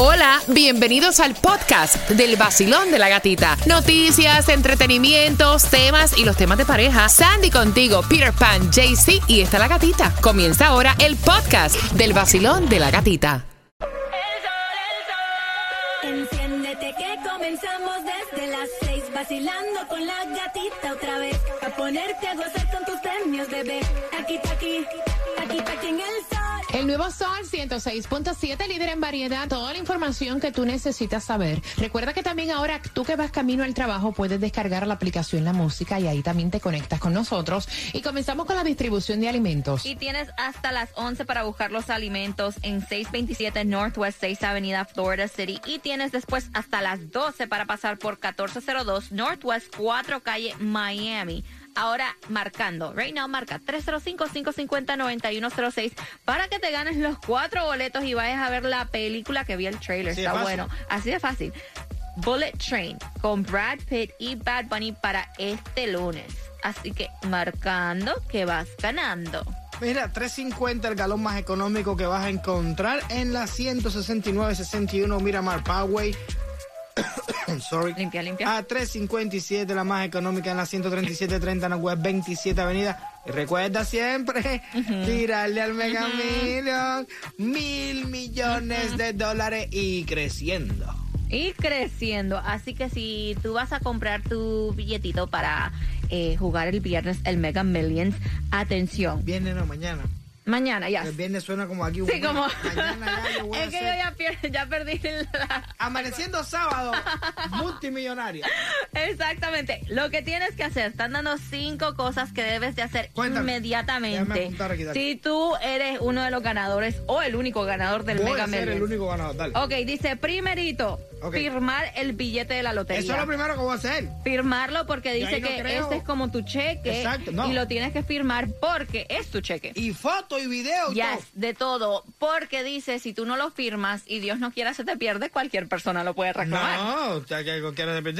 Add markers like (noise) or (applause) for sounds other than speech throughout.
Hola, bienvenidos al podcast del vacilón de la gatita. Noticias, entretenimientos, temas y los temas de pareja. Sandy contigo, Peter Pan, JC y está la gatita. Comienza ahora el podcast del vacilón de la gatita. Enciéndete que comenzamos desde las seis vacilando con la gatita otra vez. A ponerte a gozar con tus premios. Aquí, aquí, nuevo Sol 106.7, líder en variedad, toda la información que tú necesitas saber. Recuerda que también ahora tú que vas camino al trabajo puedes descargar la aplicación La Música y ahí también te conectas con nosotros. Y comenzamos con la distribución de alimentos. Y tienes hasta las 11 para buscar los alimentos en 627 Northwest 6 Avenida Florida City. Y tienes después hasta las 12 para pasar por 1402 Northwest 4 Calle Miami. Ahora marcando, right now marca 305-550-9106 para que te ganes los cuatro boletos y vayas a ver la película que vi el trailer. Así Está bueno. Así de fácil. Bullet Train con Brad Pitt y Bad Bunny para este lunes. Así que marcando que vas ganando. Mira, 350 el galón más económico que vas a encontrar en la 169-61 Miramar Parkway. (coughs) Sorry. Limpia, limpia. A 357 la más económica en la 137-30 West 27 Avenida. Y recuerda siempre tirarle al Mega Million mil millones de dólares y creciendo. y creciendo. Así que si tú vas a comprar tu billetito para eh, jugar el viernes el Mega Millions, atención. Viernes no, mañana. Mañana ya. El viernes suena como aquí. Sí, como. (laughs) Mañana ya yo voy a (laughs) es que yo ya, ya perdí la. Amaneciendo sábado, multimillonaria. (laughs) Exactamente. Lo que tienes que hacer, están dando cinco cosas que debes de hacer Cuéntame. Inmediatamente. apuntar aquí. Si tú eres uno de los ganadores o el único ganador del Voy Mega a ser el único ganador. Dale. Ok, dice primerito, Firmar el billete de la lotería. Eso es lo primero que voy a hacer. firmarlo porque dice no que creo. este es como tu cheque Exacto, no. y lo tienes que firmar porque es tu cheque. Y foto y video y Yes, todo. de todo, porque dice si tú no lo firmas y Dios no quiera se te pierde, cualquier persona lo puede reclamar. No, o sea, que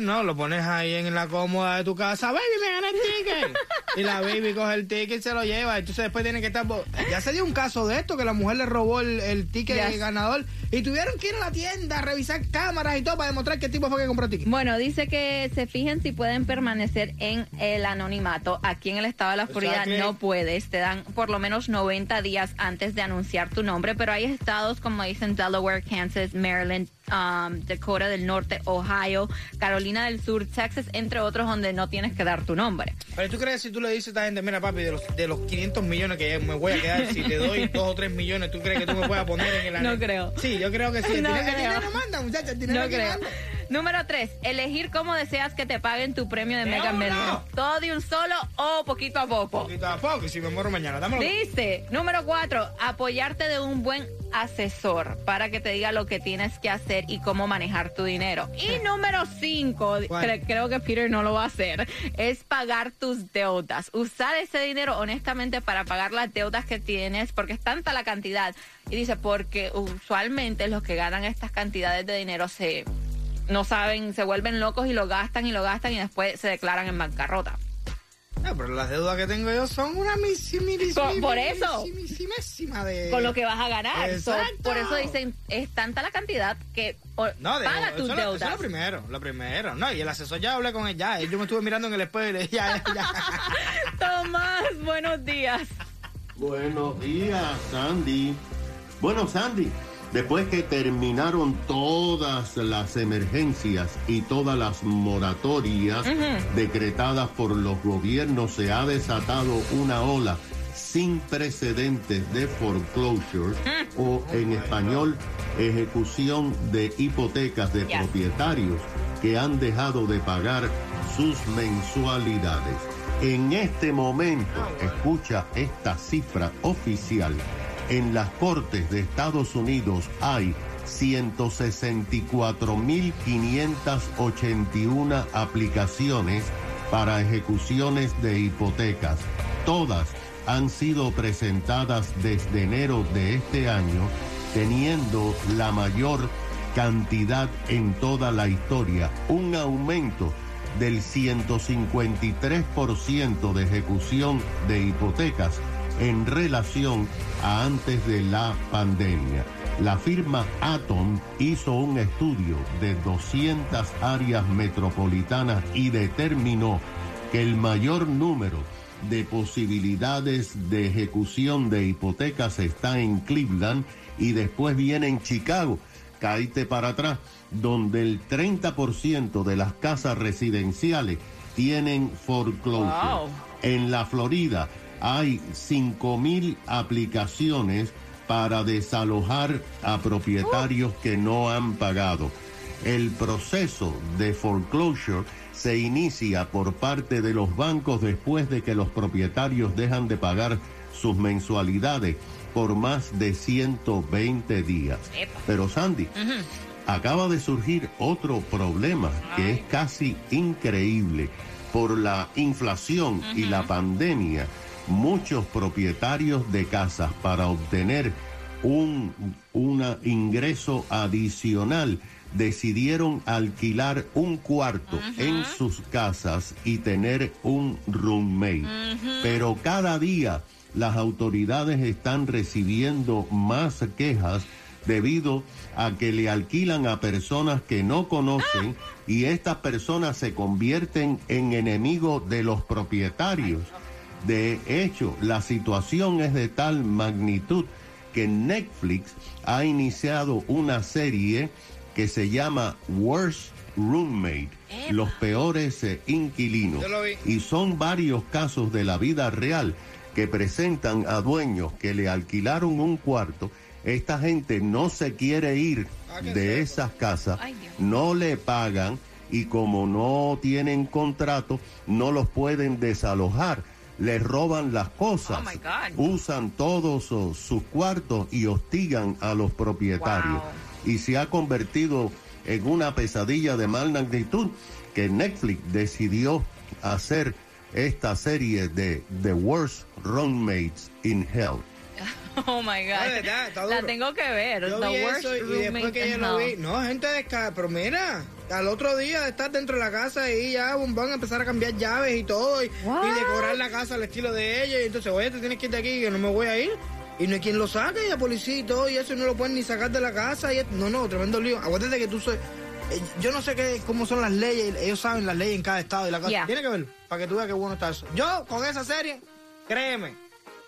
no, lo pones ahí en la cómoda de tu casa, baby, me gané el ticket. (laughs) y la baby coge el ticket y se lo lleva. Entonces después tiene que estar. Ya se dio un caso de esto, que la mujer le robó el, el ticket Yes. ganador y tuvieron que ir a la tienda a revisar cámaras y todo para demostrar qué tipo fue que compró. Bueno, dice que se fijen si pueden permanecer en el anonimato. Aquí en el estado de la Florida no puedes. Te dan por lo menos 90 días antes de anunciar tu nombre, pero hay estados como dicen Delaware, Kansas, Maryland, um, Dakota del Norte, Ohio, Carolina del Sur, Texas, entre otros, donde no tienes que dar tu nombre. Pero tú crees si tú le dices a esta gente, mira papi, de los, de los 500 millones que me voy a quedar, si te doy (laughs) 2 o 3 millones, ¿tú crees que tú me puedas poner en el No creo. Sí, yo creo que sí. El No dinero, el creo. dinero manda, muchachos, el No creo. manda. Número tres, elegir cómo deseas que te paguen tu premio de ¡De Mega! Millions. Todo de un solo o poquito a poco. Poquito a poco, y si me muero mañana, dámelo. Dice, número cuatro, apoyarte de un buen asesor para que te diga lo que tienes que hacer y cómo manejar tu dinero. Y número cinco, ¿Cuál? cre- creo que Peter no lo va a hacer, es pagar tus deudas. Usar ese dinero honestamente para pagar las deudas que tienes, porque es tanta la cantidad. Y dice, porque usualmente los que ganan estas cantidades de dinero se no saben, se vuelven locos y lo gastan y lo gastan y después se declaran en bancarrota. No, pero las deudas que tengo yo son una misimísima. Por- eso. de. con lo que vas a ganar. So, Exacto. por eso dicen, es tanta la cantidad que o- No, de, paga tus lo- eso es deudas. lo primero, lo primero. No, y el asesor ya hablé con él, ya. Yo me estuve mirando en el espejo y le dije, ya, ya, ya. (laughs) Tomás, buenos días. Buenos días, Sandy. Bueno, Sandy, después que terminaron todas las emergencias y todas las moratorias decretadas por los gobiernos, se ha desatado una ola sin precedentes de foreclosure o en español ejecución de hipotecas de Yes. propietarios que han dejado de pagar sus mensualidades. En este momento, escucha esta cifra oficial, en las Cortes de Estados Unidos hay 164.581 aplicaciones para ejecuciones de hipotecas. Todas han sido presentadas desde enero de este año, teniendo la mayor cantidad en toda la historia, un aumento del 153% de ejecución de hipotecas en relación a antes de la pandemia. La firma Atom hizo un estudio de 200 áreas metropolitanas y determinó que el mayor número de posibilidades de ejecución de hipotecas está en Cleveland y después viene en Chicago. Caíte para atrás, donde el 30% de las casas residenciales tienen foreclosure. Wow. En la Florida hay 5.000 aplicaciones para desalojar a propietarios que no han pagado. El proceso de foreclosure se inicia por parte de los bancos después de que los propietarios dejan de pagar sus mensualidades por más de 120 días. Pero Sandy, acaba de surgir otro problema que es casi increíble. Por la inflación y la pandemia, muchos propietarios de casas para obtener un una ingreso adicional decidieron alquilar un cuarto en sus casas y tener un roommate. Pero cada día las autoridades están recibiendo más quejas debido a que le alquilan a personas que no conocen y estas personas se convierten en enemigos de los propietarios. De hecho, la situación es de tal magnitud que Netflix ha iniciado una serie que se llama Worst Roommate, los peores eh, inquilinos. Yo lo vi. Y son varios casos de la vida real que presentan a dueños que le alquilaron un cuarto. Esta gente no se quiere ir Ah, de esas casas, Ay, no le pagan y como no tienen contrato, no los pueden desalojar. Les roban las cosas, Oh, usan todos oh, sus cuartos y hostigan a los propietarios. Wow. Y se ha convertido en una pesadilla de mal magnitud que Netflix decidió hacer esta serie de The Worst Roommates in Hell. (laughs) Oh my God. Verdad, La tengo que ver. Yo The vi worst eso y roommate después que yo in lo vi, hell. no, gente descarada, pero mira, al otro día estar dentro de la casa y ya van a empezar a cambiar llaves y todo y, decorar la casa al estilo de ella y entonces, oye, te tienes que ir de aquí que no me voy a ir y no hay quien lo saque y la policía y todo y eso y no lo pueden ni sacar de la casa y no, no, tremendo lío. Acuérdate que tú soy, eh, yo no sé qué, cómo son las leyes, ellos saben las leyes en cada estado y la cosa. Yeah. Tiene que verlo, para que tú veas qué bueno está eso. Yo, con esa serie, créeme,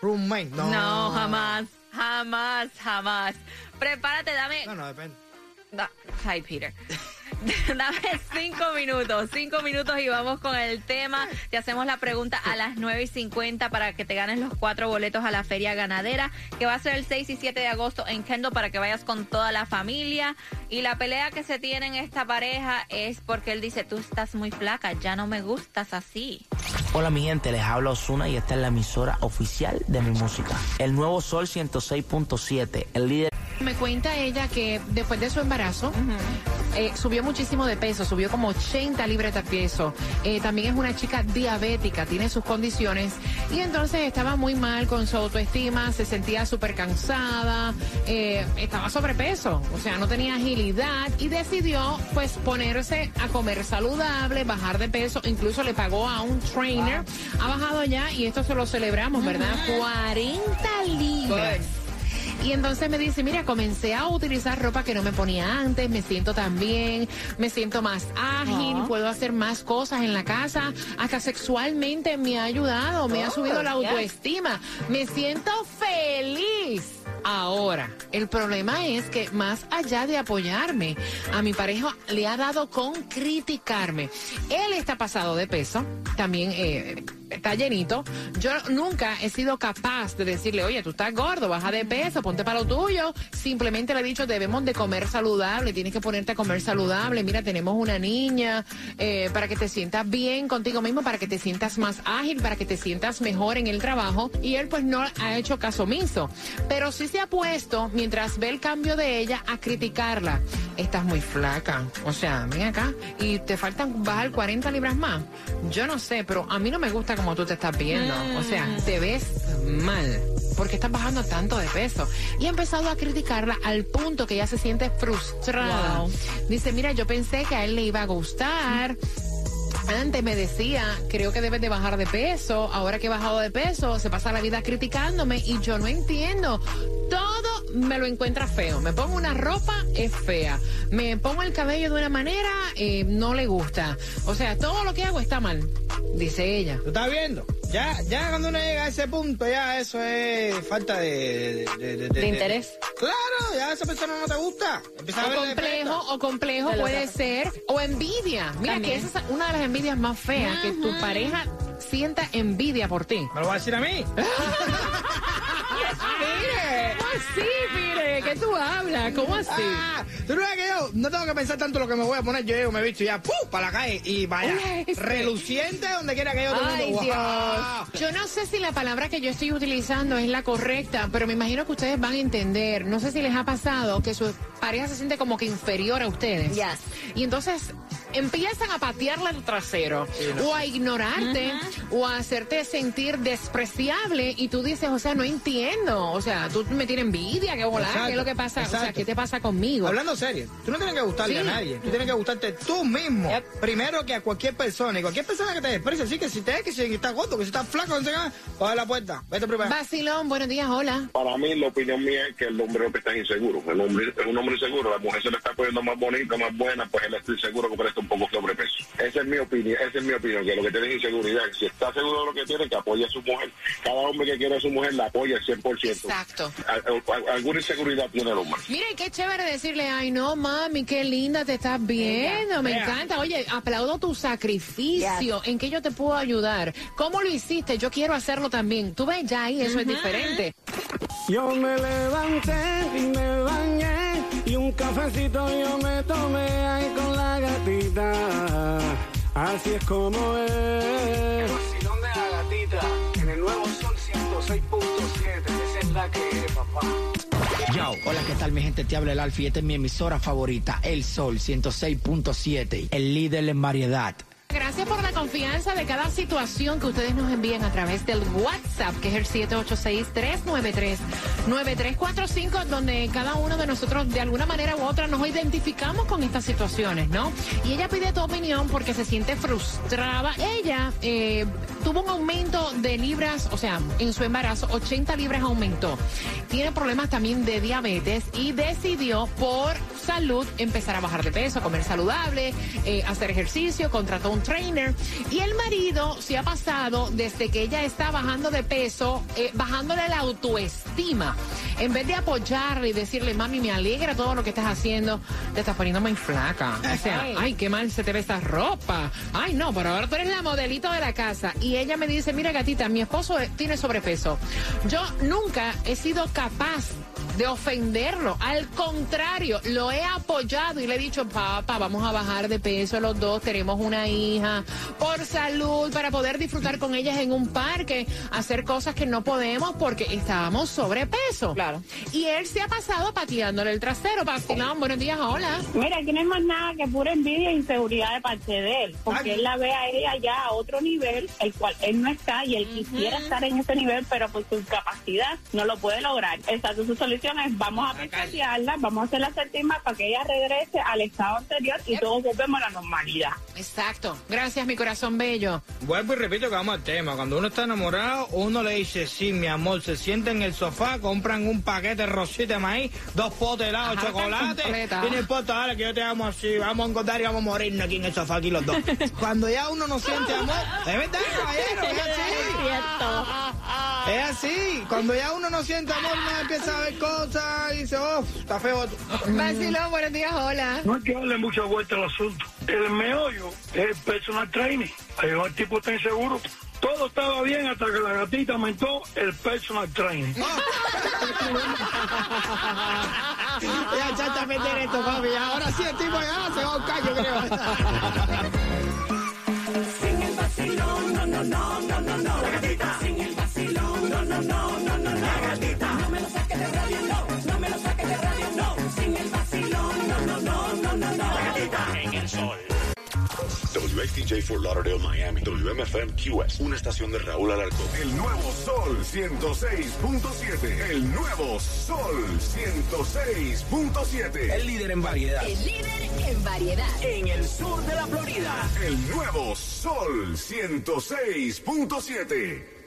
roommate, no. No, jamás. Jamás, jamás. Prepárate, dame. No, no, depende. Da- Hi, Peter. (laughs) Dame cinco minutos, cinco minutos y vamos con el tema. Te hacemos la pregunta a las 9 y 50 para que te ganes los cuatro boletos a la feria ganadera, que va a ser el 6 y 7 de agosto en Kendall para que vayas con toda la familia. Y la pelea que se tiene en esta pareja es porque él dice, tú estás muy flaca, ya no me gustas así. Hola mi gente, les habla Osuna y esta es la emisora oficial de mi música. El nuevo Sol 106.7, el líder Me cuenta ella que después de su embarazo eh, subió muchísimo de peso, subió como 80 libras de peso. Eh, también es una chica diabética, tiene sus condiciones y entonces estaba muy mal con su autoestima, se sentía súper cansada, eh, estaba sobrepeso, o sea, no tenía agilidad y decidió pues ponerse a comer saludable, bajar de peso, incluso le pagó a un trainer, ha bajado ya y esto se lo celebramos, ¿verdad? 40 libras. Y entonces me dice, mira, comencé a utilizar ropa que no me ponía antes, me siento tan bien, me siento más ágil, puedo hacer más cosas en la casa, hasta sexualmente me ha ayudado, me ha subido la autoestima, me siento feliz. Ahora, el problema es que más allá de apoyarme, a mi pareja le ha dado con criticarme. Él está pasado de peso, también eh, está llenito. Yo nunca he sido capaz de decirle, oye, tú estás gordo, baja de peso, ponte para lo tuyo. Simplemente le he dicho, debemos de comer saludable, tienes que ponerte a comer saludable. Mira, tenemos una niña eh, para que te sientas bien contigo mismo, para que te sientas más ágil, para que te sientas mejor en el trabajo. Y él pues no ha hecho caso omiso. Pero sí se ha puesto, mientras ve el cambio de ella, a criticarla. Estás muy flaca. O sea, ven acá y te faltan bajar 40 libras más. Yo no sé, pero a mí no me gusta como tú te estás viendo. O sea, te ves mal. Porque estás bajando tanto de peso. Y ha empezado a criticarla al punto que ella se siente frustrada. Wow. Dice, mira, yo pensé que a él le iba a gustar Antes me decía, creo que debes de bajar de peso. Ahora que he bajado de peso, se pasa la vida criticándome y yo no entiendo. Todo me lo encuentra feo. Me pongo una ropa, es fea. Me pongo el cabello de una manera, eh, no le gusta. O sea, todo lo que hago está mal, dice ella. ¿Tú estás viendo? Ya, ya cuando uno llega a ese punto, ya eso es falta de... De, De interés. Claro, ya esa persona no te gusta. Empieza O complejo, o complejo De lo puede que- ser, o envidia. Mira También. que esa es una de las envidias más feas, que tu pareja sienta envidia por ti. ¿Me lo va a decir a mí? (laughs) Mire, ¿cómo así, mire? ¿Qué tú hablas? ¿Cómo así? Ah, tú no ves que yo no tengo que pensar tanto lo que me voy a poner. Yo llego, me he visto ya, ¡pum! para la calle y vaya, sí. reluciente donde quiera que yo todo Ay, mundo, Dios. ¡guau! Yo no sé si la palabra que yo estoy utilizando es la correcta, pero me imagino que ustedes van a entender. No sé si les ha pasado que su pareja se siente como que inferior a ustedes. Yes. Y entonces empiezan a patearle el trasero o a ignorarte o a hacerte sentir despreciable y tú dices, o sea, no entiendo. O sea, tú me tienes envidia, qué volá, Exacto, qué es lo que pasa, o sea. ¿qué te pasa conmigo? Hablando serio, tú no tienes que gustarle Sí. a nadie, tú tienes que gustarte tú mismo. Yep. Primero que a cualquier persona, y cualquier persona que te desprecie, así que si te que si estás gordo, que si estás flaco, no sé qué, coge la puerta, vete primero. Vacilón, buenos días, hola. Para mí, la opinión mía es que el hombre que está inseguro. El hombre es un hombre inseguro. La mujer se le está poniendo más bonita, más buena, pues él está inseguro que presta un poco sobrepeso. Esa es mi opinión. Esa es mi opinión, que lo que tiene es inseguridad. Si está seguro de lo que tiene, que apoye a su mujer. Cada hombre que quiere a su mujer la apoya al 100%. Exacto. Al- al- alguna inseguridad tiene el hombre. Mira, y qué chévere decirle, ay, no, mami, qué linda te estás viendo, me encanta. Oye, aplaudo tu sacrificio. ¿En qué yo te puedo ayudar? ¿Cómo lo hiciste? Yo quiero hacerlo también. Tú ves, ya ahí eso es diferente. Yo me levanté y me bañé un cafecito yo me tomé ahí con la gatita. Así es como es. El vacilón de la gatita en el nuevo Sol 106.7. Esa es la que es, papá. Yo, hola, ¿qué tal mi gente? Te habla el Alfie. Esta es mi emisora favorita, El Sol 106.7, el líder en variedad. Gracias por la confianza de cada situación que ustedes nos envían a través del WhatsApp, que es el 786-393-9345, donde cada uno de nosotros de alguna manera u otra nos identificamos con estas situaciones, ¿no? Y ella pide tu opinión porque se siente frustrada. Ella eh, tuvo un aumento de libras, o sea, en su embarazo, 80 libras aumentó. Tiene problemas también de diabetes y decidió por salud empezar a bajar de peso, comer saludable, eh, hacer ejercicio, contrató un trainer. Y el marido se ha pasado desde que ella está bajando de peso, eh, bajándole la autoestima. En vez de apoyarle y decirle, mami, me alegra todo lo que estás haciendo, te estás poniendo muy flaca. O sea, ay, qué mal se te ve esta ropa. Ay, no, pero ahora tú eres la modelito de la casa. Y ella me dice, mira, gatita, mi esposo tiene sobrepeso. Yo nunca he sido capaz de ofenderlo. Al contrario, lo he apoyado y le he dicho, papá, vamos a bajar de peso los dos, tenemos una hija, por salud, para poder disfrutar con ellas en un parque, hacer cosas que no podemos porque estábamos sobrepeso. Claro. Y él se ha pasado pateándole el trasero. Vacilón, buenos días, hola. Mira, aquí no hay más nada que pura envidia e inseguridad de parte de él, porque Ay. él la ve a ella ya a otro nivel, el cual él no está y él quisiera estar en ese nivel, pero por su incapacidad no lo puede lograr. Exacto, su solución vamos a picotearla, vamos a hacerla sentir mal para que ella regrese al estado anterior y todos volvemos a la normalidad. Exacto. Gracias, mi corazón bello. Vuelvo y repito que vamos al tema. Cuando uno está enamorado, uno le dice, sí, mi amor, se sienta en el sofá, compran un paquete de rosita de maíz, dos potes de helado, Ajá, chocolate. Y no importa, dale, que yo te amo así, vamos a encontrar y vamos a morirnos aquí en el sofá, aquí los dos. (laughs) Cuando ya uno no siente amor, es verdad, caballero, es así. (laughs) Es así. Cuando ya uno no siente amor, uno empieza a ver cosas y dice, oh, está feo. Vacilón, buenos días, hola. No hay que darle mucha vuelta al asunto. El meollo es el personal training. Ahí va el tipo está inseguro. Todo estaba bien hasta que la gatita aumentó el personal training. (laughs) Ya, chacha, meter esto, papi. Ahora sí el tipo ya se va a un callo, creo. Sin el vacilón, no, no, no, no, no, no. No, no, no, no. La gatita. No me lo saques de radio, no. No me lo saques de radio, no. Sin el vacilón, no, no, no, no, no, no. La gatita. En el sol. WXTJ for Lauderdale, Miami. WMFM QS. Una estación de Raúl Alarcón. El nuevo Sol 106.7. El nuevo Sol 106.7. El líder en variedad. El líder en variedad. En el sur de la Florida. El nuevo Sol 106.7.